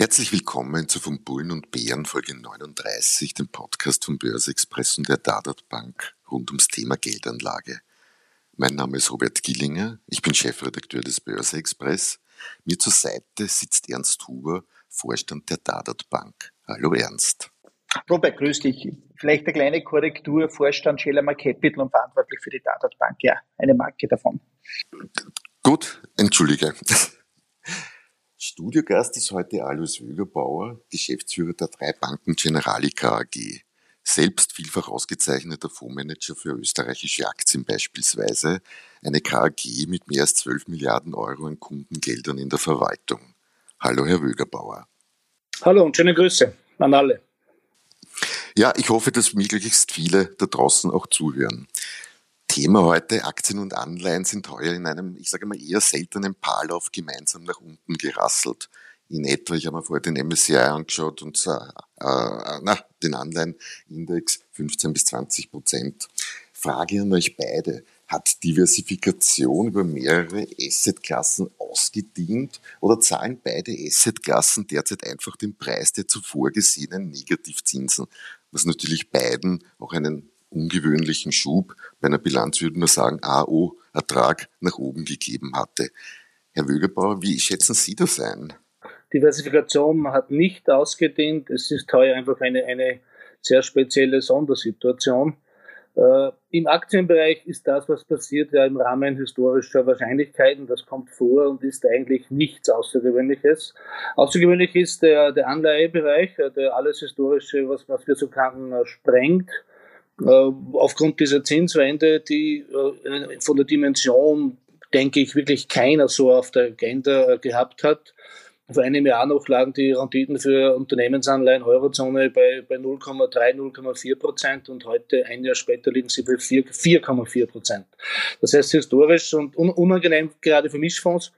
Herzlich willkommen zu Von Bullen und Bären Folge 39, dem Podcast von Börse Express und der Dadat Bank rund ums Thema Geldanlage. Mein Name ist Robert Gillinger, ich bin Chefredakteur des Börse Express. Mir zur Seite sitzt Ernst Huber, Vorstand der Dadat Bank. Hallo Ernst. Robert, grüß dich. Vielleicht eine kleine Korrektur, Vorstand Schellermer Capital und verantwortlich für die Dadat Bank. Ja, eine Marke davon. Gut, entschuldige. Studiogast ist heute Alois Wögerbauer, Geschäftsführer der drei Banken Generalica AG. Selbst vielfach ausgezeichneter Fondsmanager für österreichische Aktien beispielsweise, eine KAG mit mehr als 12 Milliarden Euro an Kundengeldern in der Verwaltung. Hallo, Herr Wögerbauer. Hallo und schöne Grüße an alle. Ja, ich hoffe, dass möglichst viele da draußen auch zuhören. Thema heute, Aktien und Anleihen sind heuer in einem, ich sage mal, eher seltenen Paarlauf gemeinsam nach unten gerasselt. In etwa, ich habe mir vorher den MSCI angeschaut und äh, äh, na, den Anleihenindex 15 bis 20 Prozent. Frage an euch beide. Hat Diversifikation über mehrere Assetklassen ausgedient oder zahlen beide Assetklassen derzeit einfach den Preis der zuvor gesehenen Negativzinsen, was natürlich beiden auch einen ungewöhnlichen Schub. Bei einer Bilanz würde man sagen, AO, Ertrag nach oben gegeben hatte. Herr Wögerbauer, wie schätzen Sie das ein? Diversifikation hat nicht ausgedehnt. Es ist heuer einfach eine, eine sehr spezielle Sondersituation. Äh, Im Aktienbereich ist das, was passiert, ja im Rahmen historischer Wahrscheinlichkeiten. Das kommt vor und ist eigentlich nichts Außergewöhnliches. Außergewöhnlich ist der, der Anleihebereich, der alles Historische, was, was wir so kannten, sprengt. Äh, aufgrund dieser Zinswende, die äh, von der Dimension, denke ich, wirklich keiner so auf der Agenda gehabt hat. Vor einem Jahr noch lagen die Renditen für Unternehmensanleihen Eurozone bei, bei 0,3, 0,4 Prozent und heute, ein Jahr später, liegen sie bei 4,4 Prozent. Das heißt historisch und unangenehm gerade für Mischfonds,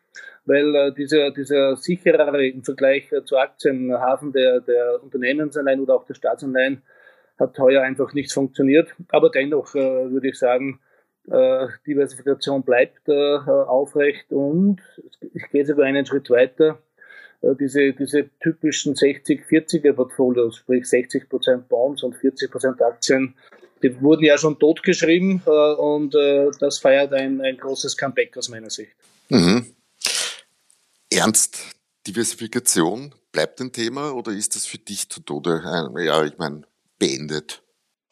weil äh, dieser, dieser sicherere im Vergleich zu Aktienhafen der, der Unternehmensanleihen oder auch der Staatsanleihen hat heuer einfach nicht funktioniert. Aber dennoch äh, würde ich sagen, äh, Diversifikation bleibt äh, aufrecht und ich gehe sogar einen Schritt weiter. Äh, diese, diese typischen 60-40er Portfolios, sprich 60% Bonds und 40% Aktien, die wurden ja schon totgeschrieben äh, und äh, das feiert ein, ein großes Comeback aus meiner Sicht. Mhm. Ernst, Diversifikation bleibt ein Thema oder ist das für dich zu Tode? Ja, ich meine, beendet?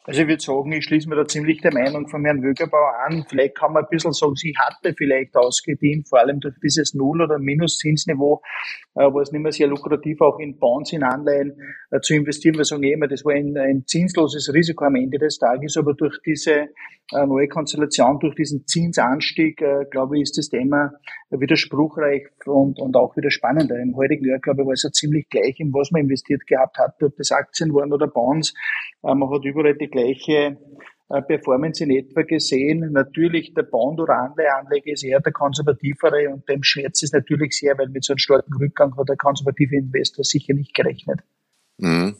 Also ich würde sagen, ich schließe mir da ziemlich der Meinung von Herrn Wögerbauer an. Vielleicht kann man ein bisschen sagen, sie hatte vielleicht ausgedient, vor allem durch dieses Null- oder Minuszinsniveau, äh, wo es nicht mehr sehr lukrativ auch in Bonds, in Anleihen äh, zu investieren. Wir sagen eh immer, das war ein, ein zinsloses Risiko am Ende des Tages, aber durch diese äh, neue Konstellation, durch diesen Zinsanstieg, glaube ich, ist das Thema wieder spruchreich und, und auch wieder spannender. Im heutigen Jahr, glaube ich, war es ja ziemlich gleich, in was man investiert gehabt hat, ob das Aktien waren oder Bonds. Man hat überall die gleiche äh, Performance in etwa gesehen. Natürlich der Bond- oder Anleiheanleger ist eher der konservativere und dem schmerzt es natürlich sehr, weil mit so einem starken Rückgang hat der konservative Investor sicher nicht gerechnet. Mhm.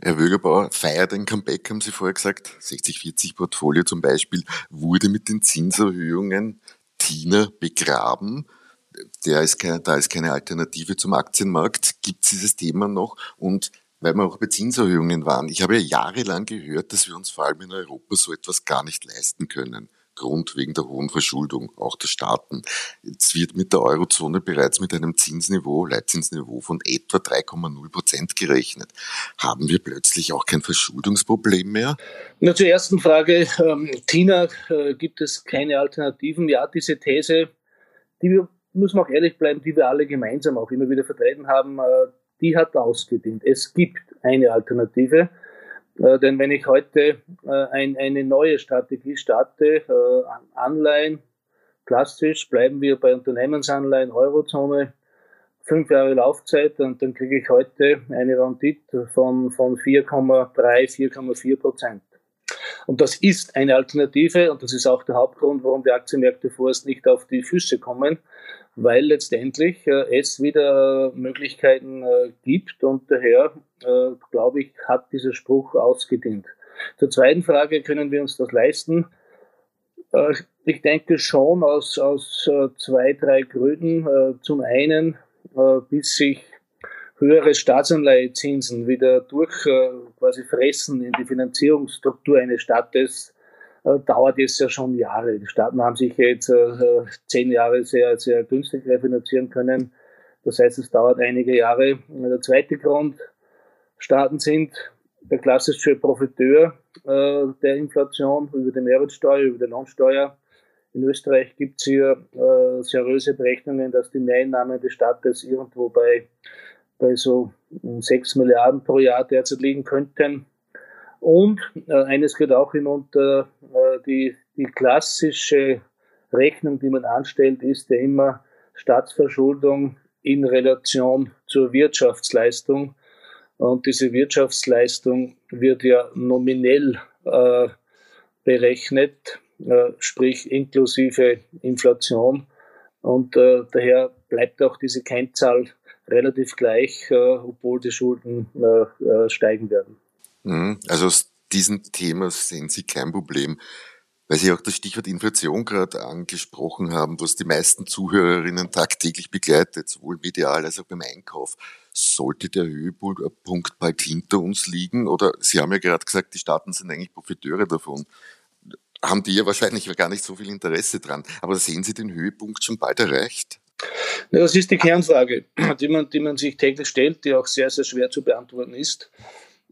Herr Wögerbauer feiert ein Comeback, haben Sie vorher gesagt. 60-40 Portfolio zum Beispiel wurde mit den Zinserhöhungen Tina begraben. Der ist keine, da ist keine Alternative zum Aktienmarkt. Gibt es dieses Thema noch? Und weil wir auch bei Zinserhöhungen waren. Ich habe ja jahrelang gehört, dass wir uns vor allem in Europa so etwas gar nicht leisten können. Grund wegen der hohen Verschuldung, auch der Staaten. Jetzt wird mit der Eurozone bereits mit einem Zinsniveau, Leitzinsniveau von etwa 3,0 Prozent gerechnet. Haben wir plötzlich auch kein Verschuldungsproblem mehr? Na, zur ersten Frage, ähm, Tina, äh, gibt es keine Alternativen? Ja, diese These, die wir, muss man auch ehrlich bleiben, die wir alle gemeinsam auch immer wieder vertreten haben, äh, die hat ausgedient. Es gibt eine Alternative. Äh, denn wenn ich heute äh, ein, eine neue Strategie starte, Anleihen, klassisch bleiben wir bei Unternehmensanleihen, Eurozone, fünf Jahre Laufzeit und dann kriege ich heute eine Rendite von, von 4,3, 4,4 Prozent. Und das ist eine Alternative und das ist auch der Hauptgrund, warum die Aktienmärkte vorerst nicht auf die Füße kommen, weil letztendlich äh, es wieder Möglichkeiten äh, gibt und daher, äh, glaube ich, hat dieser Spruch ausgedient. Zur zweiten Frage, können wir uns das leisten? Äh, ich denke schon aus, aus äh, zwei, drei Gründen. Äh, zum einen, bis sich höhere Staatsanleihezinsen wieder durch quasi fressen in die Finanzierungsstruktur eines Staates, dauert es ja schon Jahre. Die Staaten haben sich jetzt zehn Jahre sehr, sehr günstig refinanzieren können. Das heißt, es dauert einige Jahre. Der zweite Grund, Staaten sind der klassische Profiteur äh, der Inflation über die Mehrwertsteuer, über die Lohnsteuer. In Österreich gibt es hier äh, seriöse Berechnungen, dass die Mehreinnahmen des Staates irgendwo bei, bei so 6 Milliarden pro Jahr derzeit liegen könnten. Und äh, eines geht auch hinunter, äh, die, die klassische Rechnung, die man anstellt, ist ja immer Staatsverschuldung in Relation zur Wirtschaftsleistung. Und diese Wirtschaftsleistung wird ja nominell äh, berechnet, äh, sprich inklusive Inflation. Und äh, daher bleibt auch diese Kennzahl relativ gleich, äh, obwohl die Schulden äh, äh, steigen werden. Mhm. Also aus diesem Thema sehen Sie kein Problem weil Sie auch das Stichwort Inflation gerade angesprochen haben, was die meisten Zuhörerinnen tagtäglich begleitet, sowohl medial als auch beim Einkauf. Sollte der Höhepunkt bald hinter uns liegen? Oder Sie haben ja gerade gesagt, die Staaten sind eigentlich Profiteure davon. Haben die ja wahrscheinlich gar nicht so viel Interesse dran. Aber sehen Sie den Höhepunkt schon bald erreicht? Das ist die Kernfrage, die man, die man sich täglich stellt, die auch sehr, sehr schwer zu beantworten ist.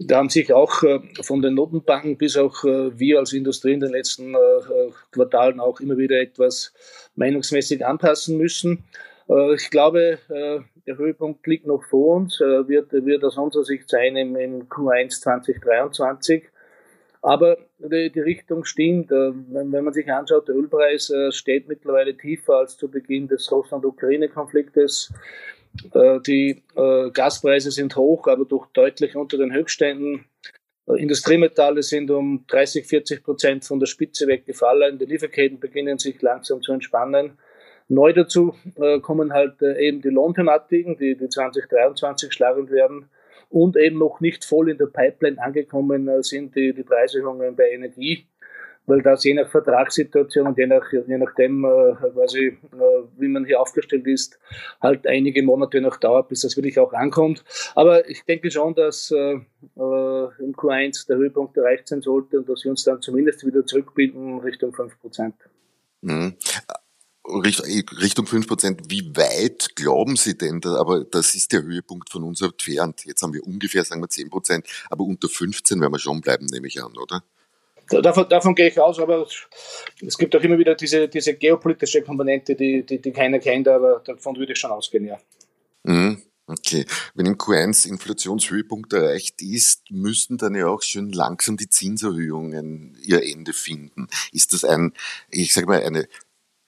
Da haben sich auch äh, von den Notenbanken bis auch äh, wir als Industrie in den letzten äh, Quartalen auch immer wieder etwas meinungsmäßig anpassen müssen. Ich glaube, der Höhepunkt liegt noch vor uns, wird, wird aus unserer Sicht sein im, im Q1 2023. Aber die, die Richtung stimmt. Wenn, wenn, man sich anschaut, der Ölpreis steht mittlerweile tiefer als zu Beginn des Russland-Ukraine-Konfliktes. Äh, die äh, Gaspreise sind hoch, aber doch deutlich unter den Höchstständen. Äh, Industriemetalle sind um 30, 40 Prozent von der Spitze weggefallen. Die Lieferketten beginnen sich langsam zu entspannen. Neu dazu kommen halt eben die Lohnthematiken, die, die 2023 schlagend werden und eben noch nicht voll in der Pipeline angekommen sind die, die Preiserhöhungen bei Energie weil das je nach Vertragssituation und je, nach, je nachdem, äh, quasi, äh, wie man hier aufgestellt ist, halt einige Monate noch dauert, bis das wirklich auch ankommt. Aber ich denke schon, dass äh, äh im Q1 der Höhepunkt erreicht sein sollte und dass wir uns dann zumindest wieder zurückbilden Richtung 5 Prozent. Mhm. Richtung 5 Prozent, wie weit glauben Sie denn, aber das ist der Höhepunkt von uns entfernt. Jetzt haben wir ungefähr, sagen wir 10 Prozent, aber unter 15 werden wir schon bleiben, nehme ich an, oder? Davon, davon gehe ich aus, aber es gibt auch immer wieder diese, diese geopolitische Komponente, die, die, die keiner kennt, aber davon würde ich schon ausgehen, ja. Mhm. Okay. Wenn im Q1 Inflationshöhepunkt erreicht ist, müssten dann ja auch schon langsam die Zinserhöhungen ihr Ende finden. Ist das ein, ich sage mal, eine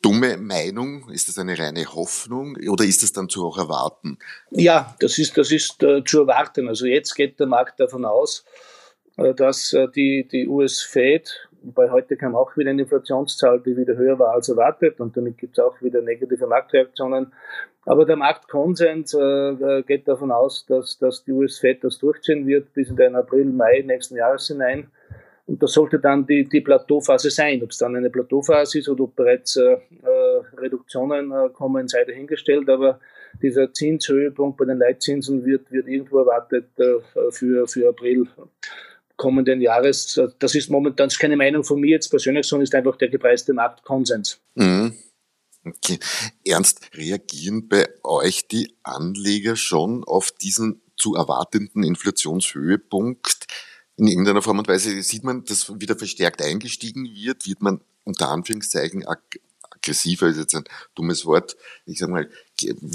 dumme Meinung? Ist das eine reine Hoffnung oder ist das dann zu auch erwarten? Ja, das ist, das ist äh, zu erwarten. Also jetzt geht der Markt davon aus, dass äh, die, die US-Fed, wobei heute kam auch wieder eine Inflationszahl, die wieder höher war als erwartet und damit gibt es auch wieder negative Marktreaktionen. Aber der Marktkonsens äh, geht davon aus, dass, dass die US-Fed das durchziehen wird bis in den April, Mai nächsten Jahres hinein. Und das sollte dann die, die Plateauphase sein. Ob es dann eine Plateauphase ist oder ob bereits äh, Reduktionen äh, kommen, sei dahingestellt. Aber dieser Zinshöhepunkt bei den Leitzinsen wird, wird irgendwo erwartet äh, für, für April kommenden Jahres. Das ist momentan das ist keine Meinung von mir jetzt persönlich, sondern ist einfach der gepreiste Marktkonsens. Mhm. Okay. Ernst, reagieren bei euch die Anleger schon auf diesen zu erwartenden Inflationshöhepunkt? In irgendeiner Form und Weise sieht man, dass wieder verstärkt eingestiegen wird, wird man unter Anführungszeichen ag aggressiver ist jetzt ein dummes Wort, ich sag mal,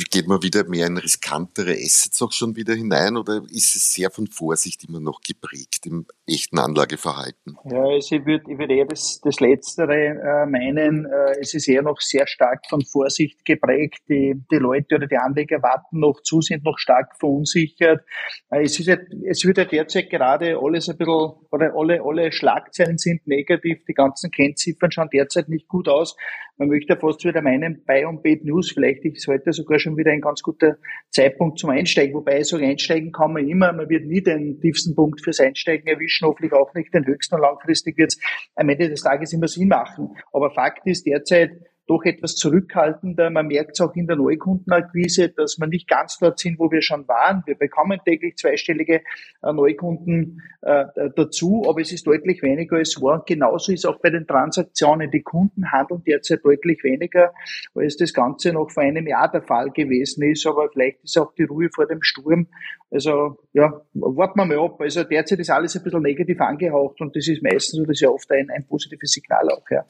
geht man wieder mehr in riskantere Assets auch schon wieder hinein oder ist es sehr von Vorsicht immer noch geprägt im echten Anlageverhalten? Ja, also ich würde ich würd eher das, das Letztere äh, meinen. Äh, es ist eher noch sehr stark von Vorsicht geprägt. Die, die Leute oder die Anleger warten noch zu, sind noch stark verunsichert. Äh, es, ist ja, es wird ja derzeit gerade alles ein bisschen, oder alle, alle Schlagzeilen sind negativ, die ganzen Kennziffern schauen derzeit nicht gut aus. Man möchte fast wieder meinen, Buy und Bait News, vielleicht ist heute sogar schon wieder ein ganz guter Zeitpunkt zum Einsteigen. Wobei so einsteigen kann man immer, man wird nie den tiefsten Punkt fürs Einsteigen erwischen, hoffentlich auch nicht den höchsten und langfristig wird es am Ende des Tages immer Sinn machen. Aber Fakt ist derzeit, doch etwas zurückhaltender. Man merkt es auch in der Neukundenakquise, dass wir nicht ganz dort sind, wo wir schon waren. Wir bekommen täglich zweistellige äh, Neukunden äh, dazu, aber es ist deutlich weniger als war. Genauso ist auch bei den Transaktionen. Die Kunden handeln derzeit deutlich weniger, als das Ganze noch vor einem Jahr der Fall gewesen ist. Aber vielleicht ist auch die Ruhe vor dem Sturm. Also ja, warten wir mal ab. Also derzeit ist alles ein bisschen negativ angehaucht und das ist meistens oder sehr oft ein, ein positives Signal auch. Ja.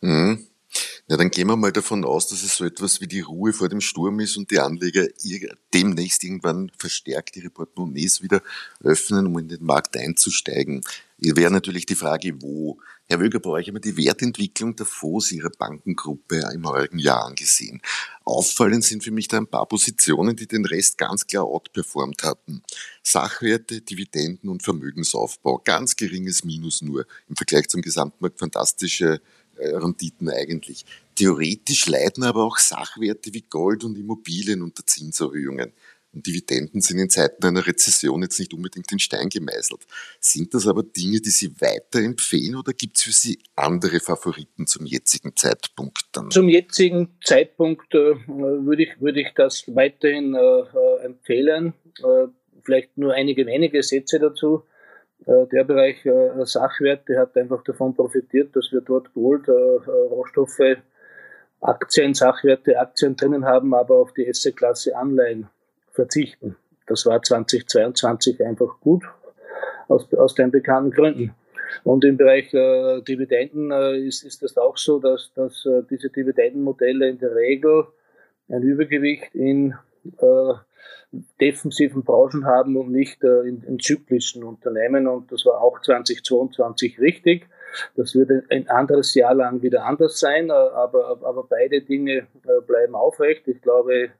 Mhm. Na, dann gehen wir mal davon aus, dass es so etwas wie die Ruhe vor dem Sturm ist und die Anleger demnächst irgendwann verstärkt ihre Portemonnaies wieder öffnen, um in den Markt einzusteigen. Hier wäre natürlich die Frage, wo. Herr Wöger, bei euch haben wir die Wertentwicklung der Fonds Ihrer Bankengruppe im heurigen Jahr angesehen. Auffallend sind für mich da ein paar Positionen, die den Rest ganz klar outperformt hatten. Sachwerte, Dividenden und Vermögensaufbau. Ganz geringes Minus nur. Im Vergleich zum Gesamtmarkt fantastische Renditen eigentlich. Theoretisch leiden aber auch Sachwerte wie Gold und Immobilien unter Zinserhöhungen. Und Dividenden sind in Zeiten einer Rezession jetzt nicht unbedingt in Stein gemeißelt. Sind das aber Dinge, die Sie weiterempfehlen oder gibt es für Sie andere Favoriten zum jetzigen Zeitpunkt dann? Zum jetzigen Zeitpunkt äh, würde ich, würde ich das weiterhin äh, äh empfehlen. Äh, vielleicht nur einige wenige Sätze dazu. Äh, der Bereich äh, Sachwerte hat einfach davon profitiert, dass wir dort Gold, äh, Rohstoffe, Aktien, Sachwerte, Aktien drinnen haben, aber auf die S-Klasse Anleihen verzichten. Das war 2022 einfach gut, aus, aus den bekannten Gründen. Und im Bereich äh, Dividenden äh, ist, ist das auch so, dass, dass äh, diese Dividendenmodelle in der Regel ein Übergewicht in defensiven Branchen haben und nicht äh, in, in zyklischen Unternehmen. Und das war auch 2022 richtig. Das wird ein anderes Jahr lang wieder anders sein, äh, aber, aber beide Dinge äh, bleiben aufrecht. Ich glaube,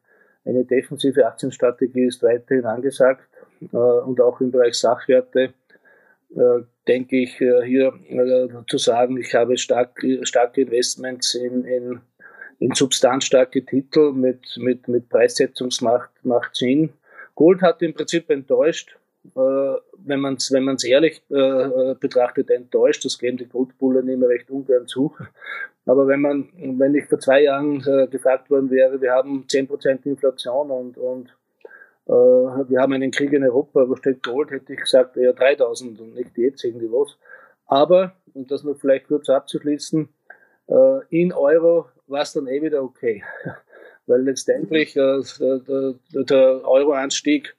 eine defensive Aktienstrategie ist weiterhin angesagt und auch im Bereich Sachwerte denke ich hier zu sagen, ich habe stark, starke Investments in, in in substanzstarke Titel mit, mit, mit Preissetzungsmacht macht Sinn. Gold hat im Prinzip enttäuscht, äh, wenn man es wenn man's ehrlich äh, betrachtet, enttäuscht. Das geben die Goldbullen immer recht ungern zu. Aber wenn man, wenn ich vor zwei Jahren äh, gefragt worden wäre, wir haben 10% Inflation und, und äh, wir haben einen Krieg in Europa, wo steht Gold, hätte ich gesagt, eher 3000 und nicht die jetzigen Niveaus. Aber, und das noch vielleicht kurz abzuschließen, äh, in Euro war es dann eh wieder okay. Weil letztendlich äh, der, der Euro-Anstieg,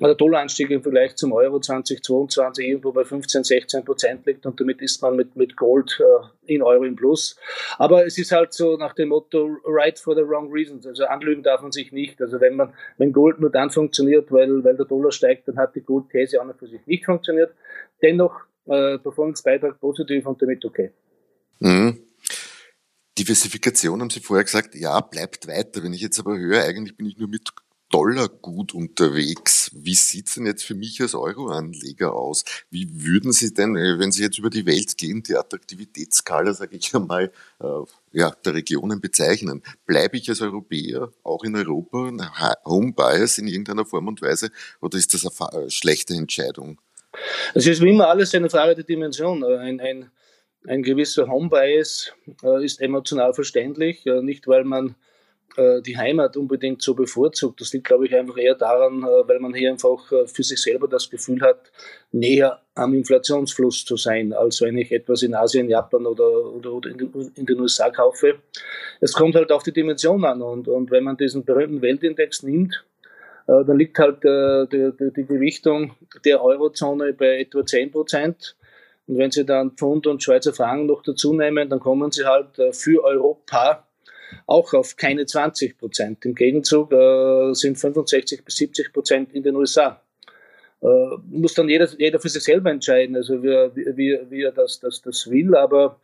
der Dollar-Anstieg im Vergleich zum Euro 2022 irgendwo bei 15, 16 Prozent liegt und damit ist man mit, mit Gold äh, in Euro im Plus. Aber es ist halt so nach dem Motto right for the wrong reasons. Also anlügen darf man sich nicht. Also wenn man, wenn Gold nur dann funktioniert, weil, weil der Dollar steigt, dann hat die Gold-These auch noch für sich nicht funktioniert. Dennoch äh, Performance-Beitrag positiv und damit okay. Mhm. Diversifikation haben Sie vorher gesagt, ja, bleibt weiter. Wenn ich jetzt aber höre, eigentlich bin ich nur mit Dollar gut unterwegs. Wie sieht's denn jetzt für mich als Euro-Anleger aus? Wie würden Sie denn, äh, wenn Sie jetzt über die Welt gehen, die Attraktivitätsskala, sage ich einmal, äh, ja, der Regionen bezeichnen? Bleibe ich als Europäer auch in Europa Home Bias in irgendeiner Form und Weise oder ist das eine schlechte Entscheidung? Es ist wie immer alles eine Frage der Dimension. Ein, ein ein gewisser Home-Bias äh, ist emotional verständlich, äh, nicht weil man äh, die Heimat unbedingt so bevorzugt. Das liegt, glaube ich, einfach eher daran, äh, weil man hier einfach äh, für sich selber das Gefühl hat, näher am Inflationsfluss zu sein, als wenn ich etwas in Asien, Japan oder, oder, oder in, den USA kaufe. Es kommt halt auf die Dimension an und, und wenn man diesen berühmten Weltindex nimmt, äh, dann liegt halt die, die, die Gewichtung der Eurozone bei etwa 10 Prozent und wenn Sie dann Pfund und Schweizer Franken noch dazu nehmen, dann kommen Sie halt äh, für Europa auch auf keine 20 Prozent. Im Gegenzug äh, sind 65 bis 70 Prozent in den USA. Äh, muss dann jeder, jeder für sich selber entscheiden, also wie, wie, wie er das, das, das will, aber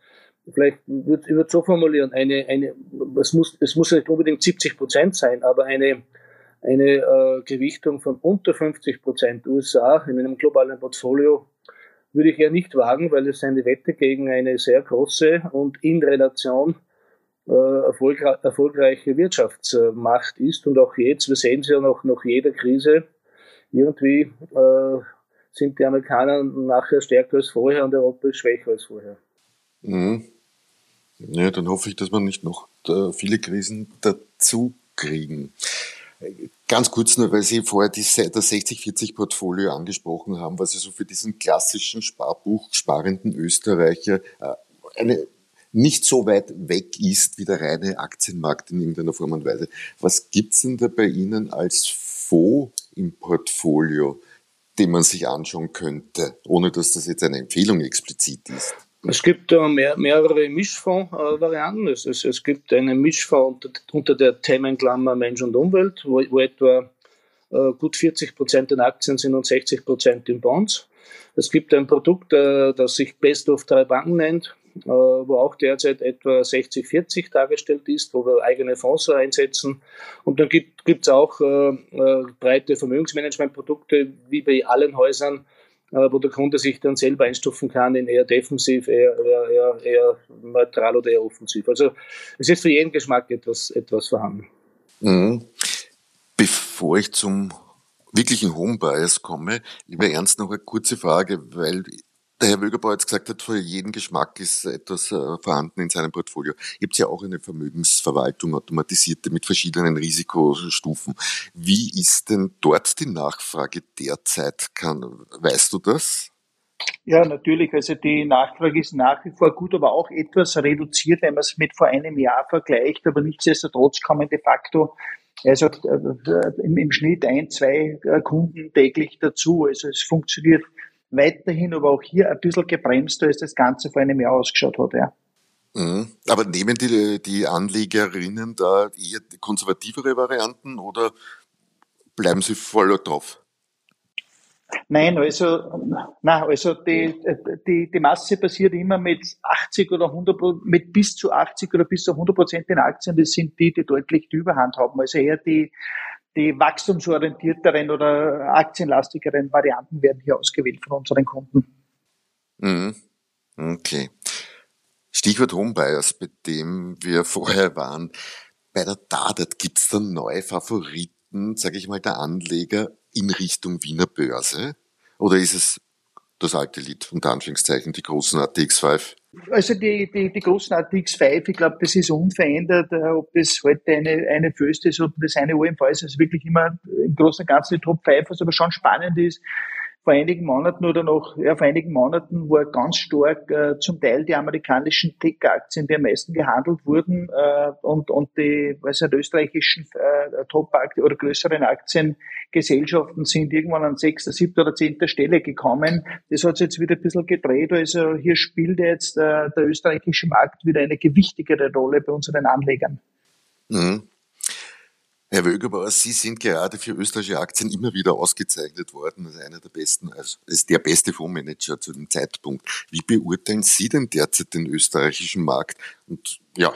vielleicht würde ich würd so formulieren, eine, eine, es, muss, es muss nicht unbedingt 70 Prozent sein, aber eine, eine äh, Gewichtung von unter 50 Prozent USA in einem globalen Portfolio würde ich eher nicht wagen, weil es eine Wette gegen eine sehr große und in Relation äh, erfolgre erfolgreiche Wirtschaftsmacht ist. Und auch jetzt, wir sehen es ja noch nach jeder Krise, irgendwie äh, sind die Amerikaner nachher stärker als vorher und Europa ist schwächer als vorher. Mhm. Ja, dann hoffe ich, dass wir nicht noch äh, viele Krisen dazu kriegen. Ganz kurz nur, weil Sie vorher das 60-40-Portfolio angesprochen haben, was ja so für diesen klassischen Sparbuch sparenden Österreicher äh, eine nicht so weit weg ist wie der reine Aktienmarkt in irgendeiner Form und Weise. Was gibt's denn da bei Ihnen als Fonds im Portfolio, den man sich anschauen könnte, ohne dass das jetzt eine Empfehlung explizit ist? Es gibt äh, mehr, mehrere Mischfonds-Varianten. es, es, es, gibt einen Mischfonds unter, unter der Themenklammer Mensch und Umwelt, wo, wo etwa äh, gut 40 Prozent in Aktien sind und 60 Prozent in Bonds. Es gibt ein Produkt, äh, das sich Best of drei Banken nennt, äh, wo auch derzeit etwa 60-40 dargestellt ist, wo wir eigene Fonds einsetzen. Und dann gibt es auch äh, äh, breite Vermögensmanagementprodukte, wie bei allen Häusern, äh, wo der Kunde sich dann selber einstufen kann in eher defensiv, eher, eher, eher, eher neutral oder eher offensiv. Also es ist für jeden Geschmack etwas, etwas vorhanden. Mhm. Bevor ich zum wirklichen Homebias komme, lieber Ernst, noch eine kurze Frage, weil der Herr Wögerbauer gesagt hat, für jeden Geschmack ist etwas äh, vorhanden in seinem Portfolio. Ihr habt ja auch eine Vermögensverwaltung automatisierte mit verschiedenen Risikostufen. Wie ist denn dort die Nachfrage derzeit? Kann, weißt du das? Ja, natürlich. Also die Nachfrage ist nach wie vor gut, aber auch etwas reduziert, wenn man es mit vor einem Jahr vergleicht. Aber nichtsdestotrotz kommen de facto also äh, im, im Schnitt ein, zwei äh, Kunden täglich dazu. Also es funktioniert weiterhin aber auch hier ein bisschen gebremst, als das Ganze vor einem Jahr ausgeschaut hat. Ja. Mhm. Aber nehmen die, die Anlegerinnen da eher konservativere Varianten oder bleiben sie voll drauf? Nein, also, nein, also die, die, die Masse passiert immer mit 80 oder 100, mit bis zu 80 oder bis zu 100 Prozent in Aktien. Das sind die, die deutlich die Überhand haben. Also eher die, die wachstumsorientierteren oder aktienlastigeren Varianten werden hier ausgewählt von unseren Kunden. Mhm. Okay. Stichwort Homebuyers, bei dem wir vorher waren. Bei der Dadat gibt es dann neue Favoriten, sage ich mal, der Anleger in Richtung Wiener Börse? Oder ist es das alte Lied, unter Anführungszeichen, die großen ATX5? Also die, die, die großen ATX5, ich glaube, das ist unverändert, äh, ob das heute eine, eine First ist, ob das eine OMV ist, also wirklich immer im Großen und Ganzen die Top 5, was aber schon spannend ist, vor einigen Monaten oder noch, ja, vor einigen Monaten war ganz stark äh, zum Teil die amerikanischen Tech-Aktien, die am meisten gehandelt wurden, äh, und, und die, was halt österreichischen äh, Top-Aktien oder größeren Aktiengesellschaften sind irgendwann an sechster, siebter oder zehnter Stelle gekommen. Das hat sich jetzt wieder ein bisschen gedreht. Also hier spielt jetzt äh, der österreichische Markt wieder eine gewichtigere Rolle bei unseren Anlegern. Mhm. Herr Wögerbauer, Sie sind gerade für österreichische Aktien immer wieder ausgezeichnet worden als einer der besten, also als der beste Fondsmanager zu dem Zeitpunkt. Wie beurteilen Sie denn derzeit den österreichischen Markt? Und ja.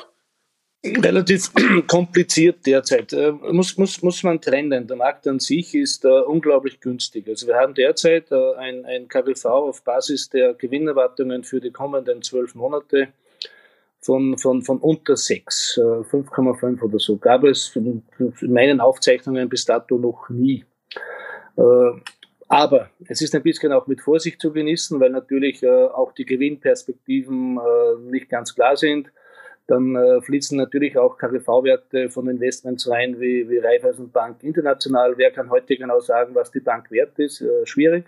Relativ kompliziert derzeit. Äh, muss, muss, muss man trennen. Der Markt an sich ist uh, unglaublich günstig. Also wir haben derzeit uh, ein, ein KGV auf Basis der Gewinnerwartungen für die kommenden zwölf Monate von, von, von unter 6, 5,5 äh, oder so, gab es in meinen Aufzeichnungen bis dato noch nie. Äh, aber es ist ein bisschen auch mit Vorsicht zu genießen, weil natürlich äh, auch die Gewinnperspektiven nicht ganz klar sind. Dann fließen natürlich auch KGV-Werte von Investments rein wie, wie Raiffeisenbank international. Wer kann heute genau sagen, was die Bank wert ist? Schwierig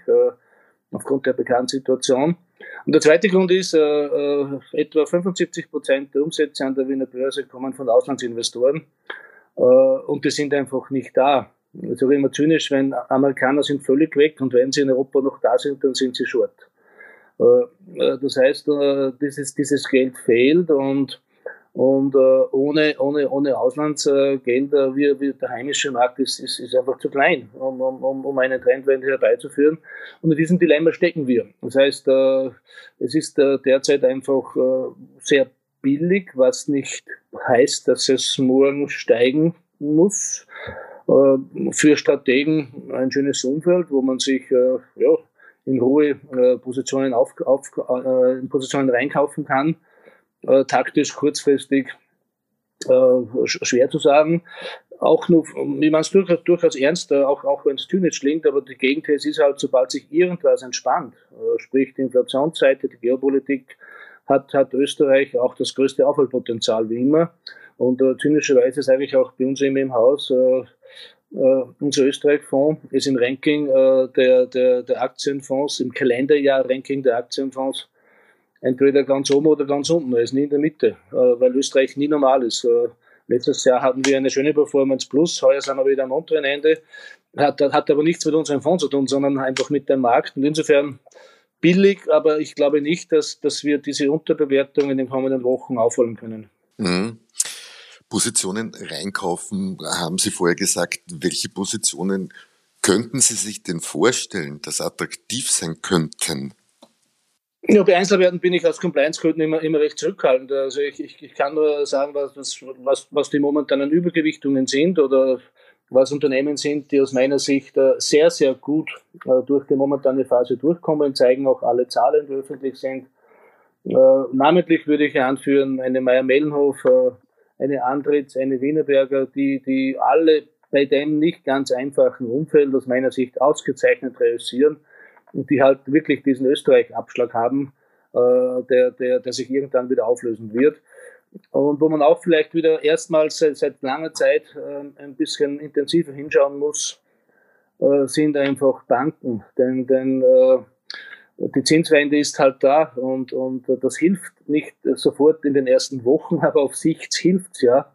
aufgrund der bekannten Situation. Und der zweite Grund ist, äh, äh, etwa 75 Prozent der Umsätze an der Wiener Börse kommen von Auslandsinvestoren äh, und die sind einfach nicht da. Ich sage immer zynisch, wenn Amerikaner sind völlig weg und wenn sie in Europa noch da sind, dann sind sie short. Äh, äh das heißt, äh, dieses, dieses Geld fehlt und Und äh, ohne, ohne, ohne Auslandsgelder, wie, wie der heimische Markt ist, ist, ist einfach zu klein, um, um, um eine Trendwende herbeizuführen. Und in diesem Dilemma stecken wir. Das heißt, äh, es ist äh, derzeit einfach äh, sehr billig, was nicht heißt, dass es morgen steigen muss. Äh, für Strategen ein schönes Umfeld, wo man sich äh, ja, in hohe äh, Positionen, auf, auf, äh, in Positionen reinkaufen kann äh, taktisch kurzfristig äh, schwer zu sagen. Auch nur, ich meine es durchaus, durchaus ernst, äh, auch, auch wenn es zynisch klingt, aber die Gegenthese ist halt, sobald sich irgendwas entspannt, äh, sprich die Inflationsseite, die Geopolitik, hat, hat Österreich auch das größte Aufholpotenzial wie immer. Und äh, zynischerweise sage ich auch bei uns immer im Haus, äh, Uh, unser Österreich-Fonds ist im Ranking uh, der, der, der Aktienfonds, im Kalenderjahr-Ranking der Aktienfonds entweder ganz oben oder ganz unten. Er ist nie in der Mitte, äh, weil Österreich nie normal ist. Äh, letztes Jahr hatten wir eine schöne Performance Plus, heuer sind wir wieder am unteren Ende. Hat, hat aber nichts mit unserem Fonds zu tun, sondern einfach mit dem Markt. Und insofern billig, aber ich glaube nicht, dass, dass wir diese Unterbewertung in den kommenden Wochen aufholen können. Mhm. Positionen reinkaufen, haben Sie vorher gesagt. Welche Positionen könnten Sie sich denn vorstellen, dass attraktiv sein könnten? Ja, bei Einzelwerten bin ich aus Compliance-Gründen immer, immer recht zurückhaltend. Also ich, ich, ich kann nur sagen, was, was, was die momentanen Übergewichtungen sind oder was Unternehmen sind, die aus meiner Sicht äh, sehr, sehr gut äh, durch die momentane Phase durchkommen, zeigen auch alle Zahlen, die öffentlich sind. Äh, namentlich würde ich anführen eine Meier-Mellenhof, eine Andritz, eine Wienerberger, die, die alle bei dem nicht ganz einfachen Umfeld aus meiner Sicht ausgezeichnet reüssieren und die halt wirklich diesen Österreich-Abschlag haben, äh, der, der, der sich irgendwann wieder auflösen wird. Und wo man auch vielleicht wieder erstmals seit, seit langer Zeit äh, ein bisschen intensiver hinschauen muss, äh, sind einfach Banken. Denn, denn äh, die Zinswende ist halt da und, und das hilft nicht sofort in den ersten Wochen, aber auf Sicht hilft ja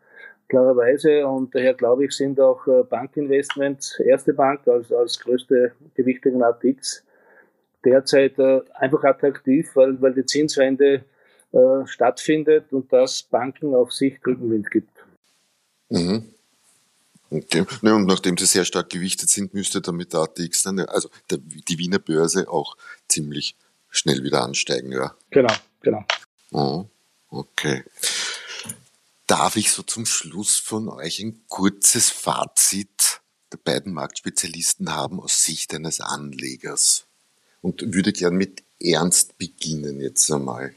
klarerweise. Und daher glaube ich, sind auch äh, Bankinvestments, erste Bank als, als größte gewichtige ATX, derzeit äh, einfach attraktiv, weil, weil die Zinswende äh, stattfindet und das Banken auf sich Rückenwind gibt. Mhm. Okay. Ja, und nachdem sie sehr stark gewichtet sind, müsste damit der ATX dann, also der, die Wiener Börse auch ziemlich schnell wieder ansteigen, ja. Genau, genau. Oh, okay. Darf ich so zum Schluss von euch ein kurzes Fazit der beiden Marktspezialisten haben aus Sicht eines Anlegers? Und würde gern mit Ernst beginnen jetzt einmal.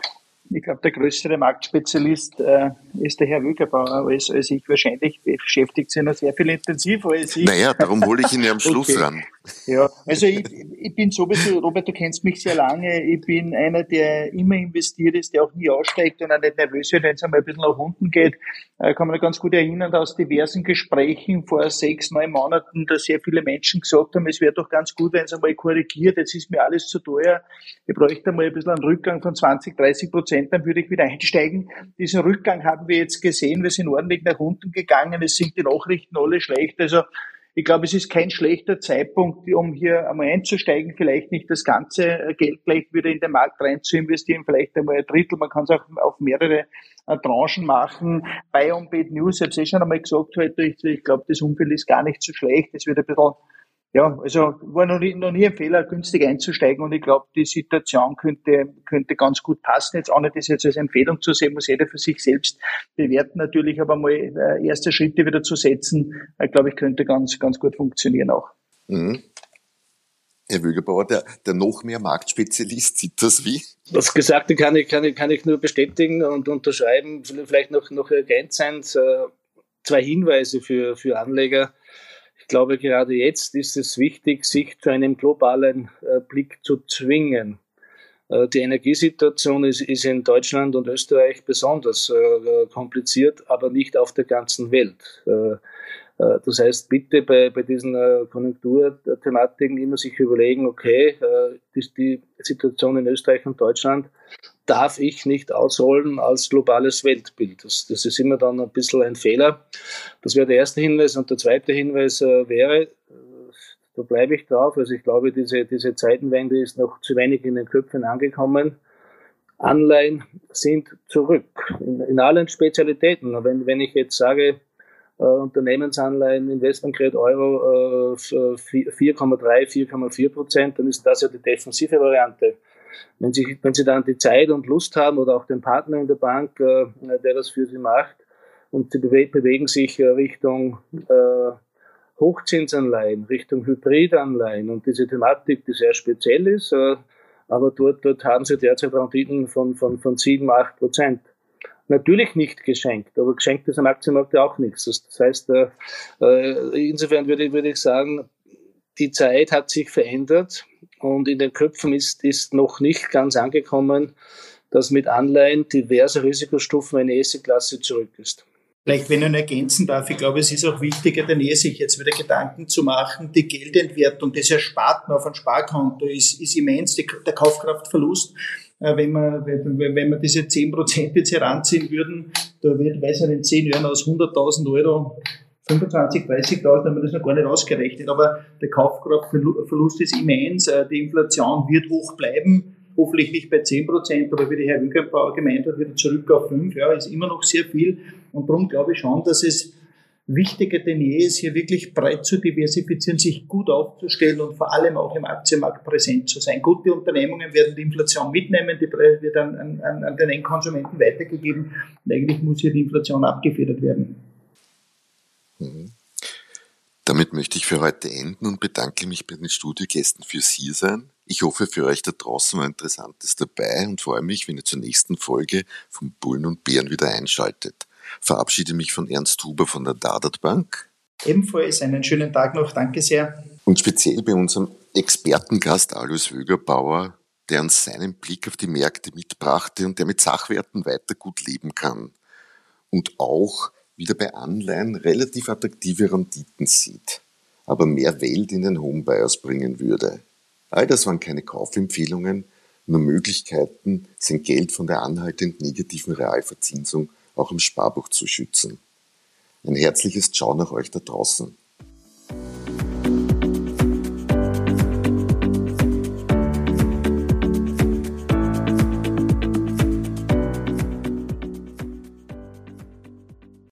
Ich glaube, der größere Marktspezialist äh, ist der Herr Wügerbauer als, als ich wahrscheinlich. Beschäftigt sich noch sehr viel intensiver als ich. Naja, darum hole ich ihn ja am Schluss okay. ran. Ja, also ich, ich bin sowieso, Robert, du kennst mich sehr lange. Ich bin einer, der immer investiert ist, der auch nie aussteigt und auch nicht nervös wird, wenn es einmal ein bisschen nach unten geht. Ich äh, kann mich ganz gut erinnern aus diversen Gesprächen vor sechs, neun Monaten, dass sehr viele Menschen gesagt haben, es wäre doch ganz gut, wenn es einmal korrigiert. Jetzt ist mir alles zu teuer. Ich bräuchte einmal ein bisschen einen Rückgang von 20, 30 Prozent Prozent, dann würde ich wieder einsteigen. Diesen Rückgang haben wir jetzt gesehen. Wir sind ordentlich nach unten gegangen. Es sind die Nachrichten alle schlecht. Also ich glaube, es ist kein schlechter Zeitpunkt, um hier einmal einzusteigen, vielleicht nicht das ganze äh, Geld gleich wieder in den Markt rein zu investieren, vielleicht einmal ein Drittel. Man kann es auch auf mehrere äh, Tranchen machen. Bei on News, ich habe es eh schon einmal gesagt heute, ich, ich glaube, das Umfeld ist gar nicht so schlecht. Es wird ein bisschen ja, also war noch nie, noch nie ein Fehler, günstig einzusteigen und ich glaube, die Situation könnte, könnte ganz gut passen. Jetzt auch nicht das jetzt als Empfehlung zu sehen, muss jeder für sich selbst bewerten natürlich, aber mal äh, erste Schritte wieder zu setzen, äh, glaube ich, könnte ganz, ganz gut funktionieren auch. Mhm. Herr Wögerbauer, der, der noch mehr Marktspezialist sieht das wie? Das Gesagte kann ich, kann ich, kann ich nur bestätigen und unterschreiben. Vielleicht noch, noch ergänzend äh, zwei Hinweise für, für Anleger glaube, gerade jetzt ist es wichtig, sich zu einem globalen äh, Blick zu zwingen. Äh, die Energiesituation ist, ist, in Deutschland und Österreich besonders äh, kompliziert, aber nicht auf der ganzen Welt. Äh, das heißt, bitte bei, bei diesen Konjunkturthematiken immer sich überlegen, okay, die, die Situation in Österreich und Deutschland darf ich nicht ausholen als globales Weltbild. Das, das ist immer dann ein bisschen ein Fehler. Das wäre der erste Hinweis. Und der zweite Hinweis äh, wäre, äh, da bleibe ich drauf, also ich glaube, diese, diese Zeitenwende ist noch zu wenig in den Köpfen angekommen. Anleihen sind zurück in, in allen Spezialitäten. Wenn, wenn ich jetzt sage, äh, Unternehmensanleihen, Investmentgrade Euro äh, 4,3, 4,4 Prozent, dann ist das ja die defensive Variante. Wenn Sie, wenn Sie dann die Zeit und Lust haben oder auch den Partner in der Bank, äh, der das für Sie macht, und Sie bewe bewegen sich äh, Richtung äh, Hochzinsanleihen, Richtung Hybridanleihen und diese Thematik, die sehr speziell ist, äh, aber dort, dort haben Sie derzeit Renditen von, von, von 7, 8 Prozent. Natürlich nicht geschenkt, aber geschenkt ist am Aktienmarkt ja auch nichts. Das heißt, äh, äh, insofern würde, würde ich sagen, die Zeit hat sich verändert und in den Köpfen ist, ist noch nicht ganz angekommen, dass mit Anleihen diverse Risikostufen eine ESI-Klasse zurück ist. Vielleicht, wenn ich noch ergänzen darf, ich glaube, es ist auch wichtiger, denn eher sich jetzt wieder Gedanken zu machen, die Geldentwertung, das Ersparten auf ein Sparkonto ist, ist immens, die, der Kaufkraftverlust. Äh, wenn man, wenn man diese 10% jetzt heranziehen würden, da wird, weiß ich in 10 Jahren aus 100.000 Euro 25, 30.000 haben wir das noch gar nicht ausgerechnet, aber der Kaufkraftverlust ist immens, äh, die Inflation wird hoch bleiben hoffentlich nicht bei 10 Prozent, aber wie der Herr Winkelbauer gemeint hat, wieder zurück auf 5, ja, ist immer noch sehr viel. Und darum glaube ich schon, dass es wichtiger denn je ist, hier wirklich breit zu diversifizieren, sich gut aufzustellen und vor allem auch im Aktienmarkt präsent zu sein. Gute Unternehmungen werden die Inflation mitnehmen, die Preise wird an, an, an den Endkonsumenten weitergegeben und eigentlich muss hier die Inflation abgefedert werden. Mhm. Damit möchte ich für heute enden und bedanke mich bei den Studiogästen fürs Hiersein. Ich hoffe, für euch da draußen war Interessantes dabei und freue mich, wenn ihr zur nächsten Folge von Bullen und Bären wieder einschaltet. Verabschiede mich von Ernst Huber von der Dadat Bank. Ebenfalls einen schönen Tag noch. Danke sehr. Und speziell bei unserem Expertengast Alois Wögerbauer, der uns seinen Blick auf die Märkte mitbrachte und der mit Sachwerten weiter gut leben kann. Und auch wieder bei Anleihen relativ attraktive Renditen sieht, aber mehr Welt in den Homebuyers bringen würde. All das waren keine Kaufempfehlungen, nur Möglichkeiten, sein Geld von der anhaltend negativen Realverzinsung auch im Sparbuch zu schützen. Ein herzliches Ciao nach euch da draußen.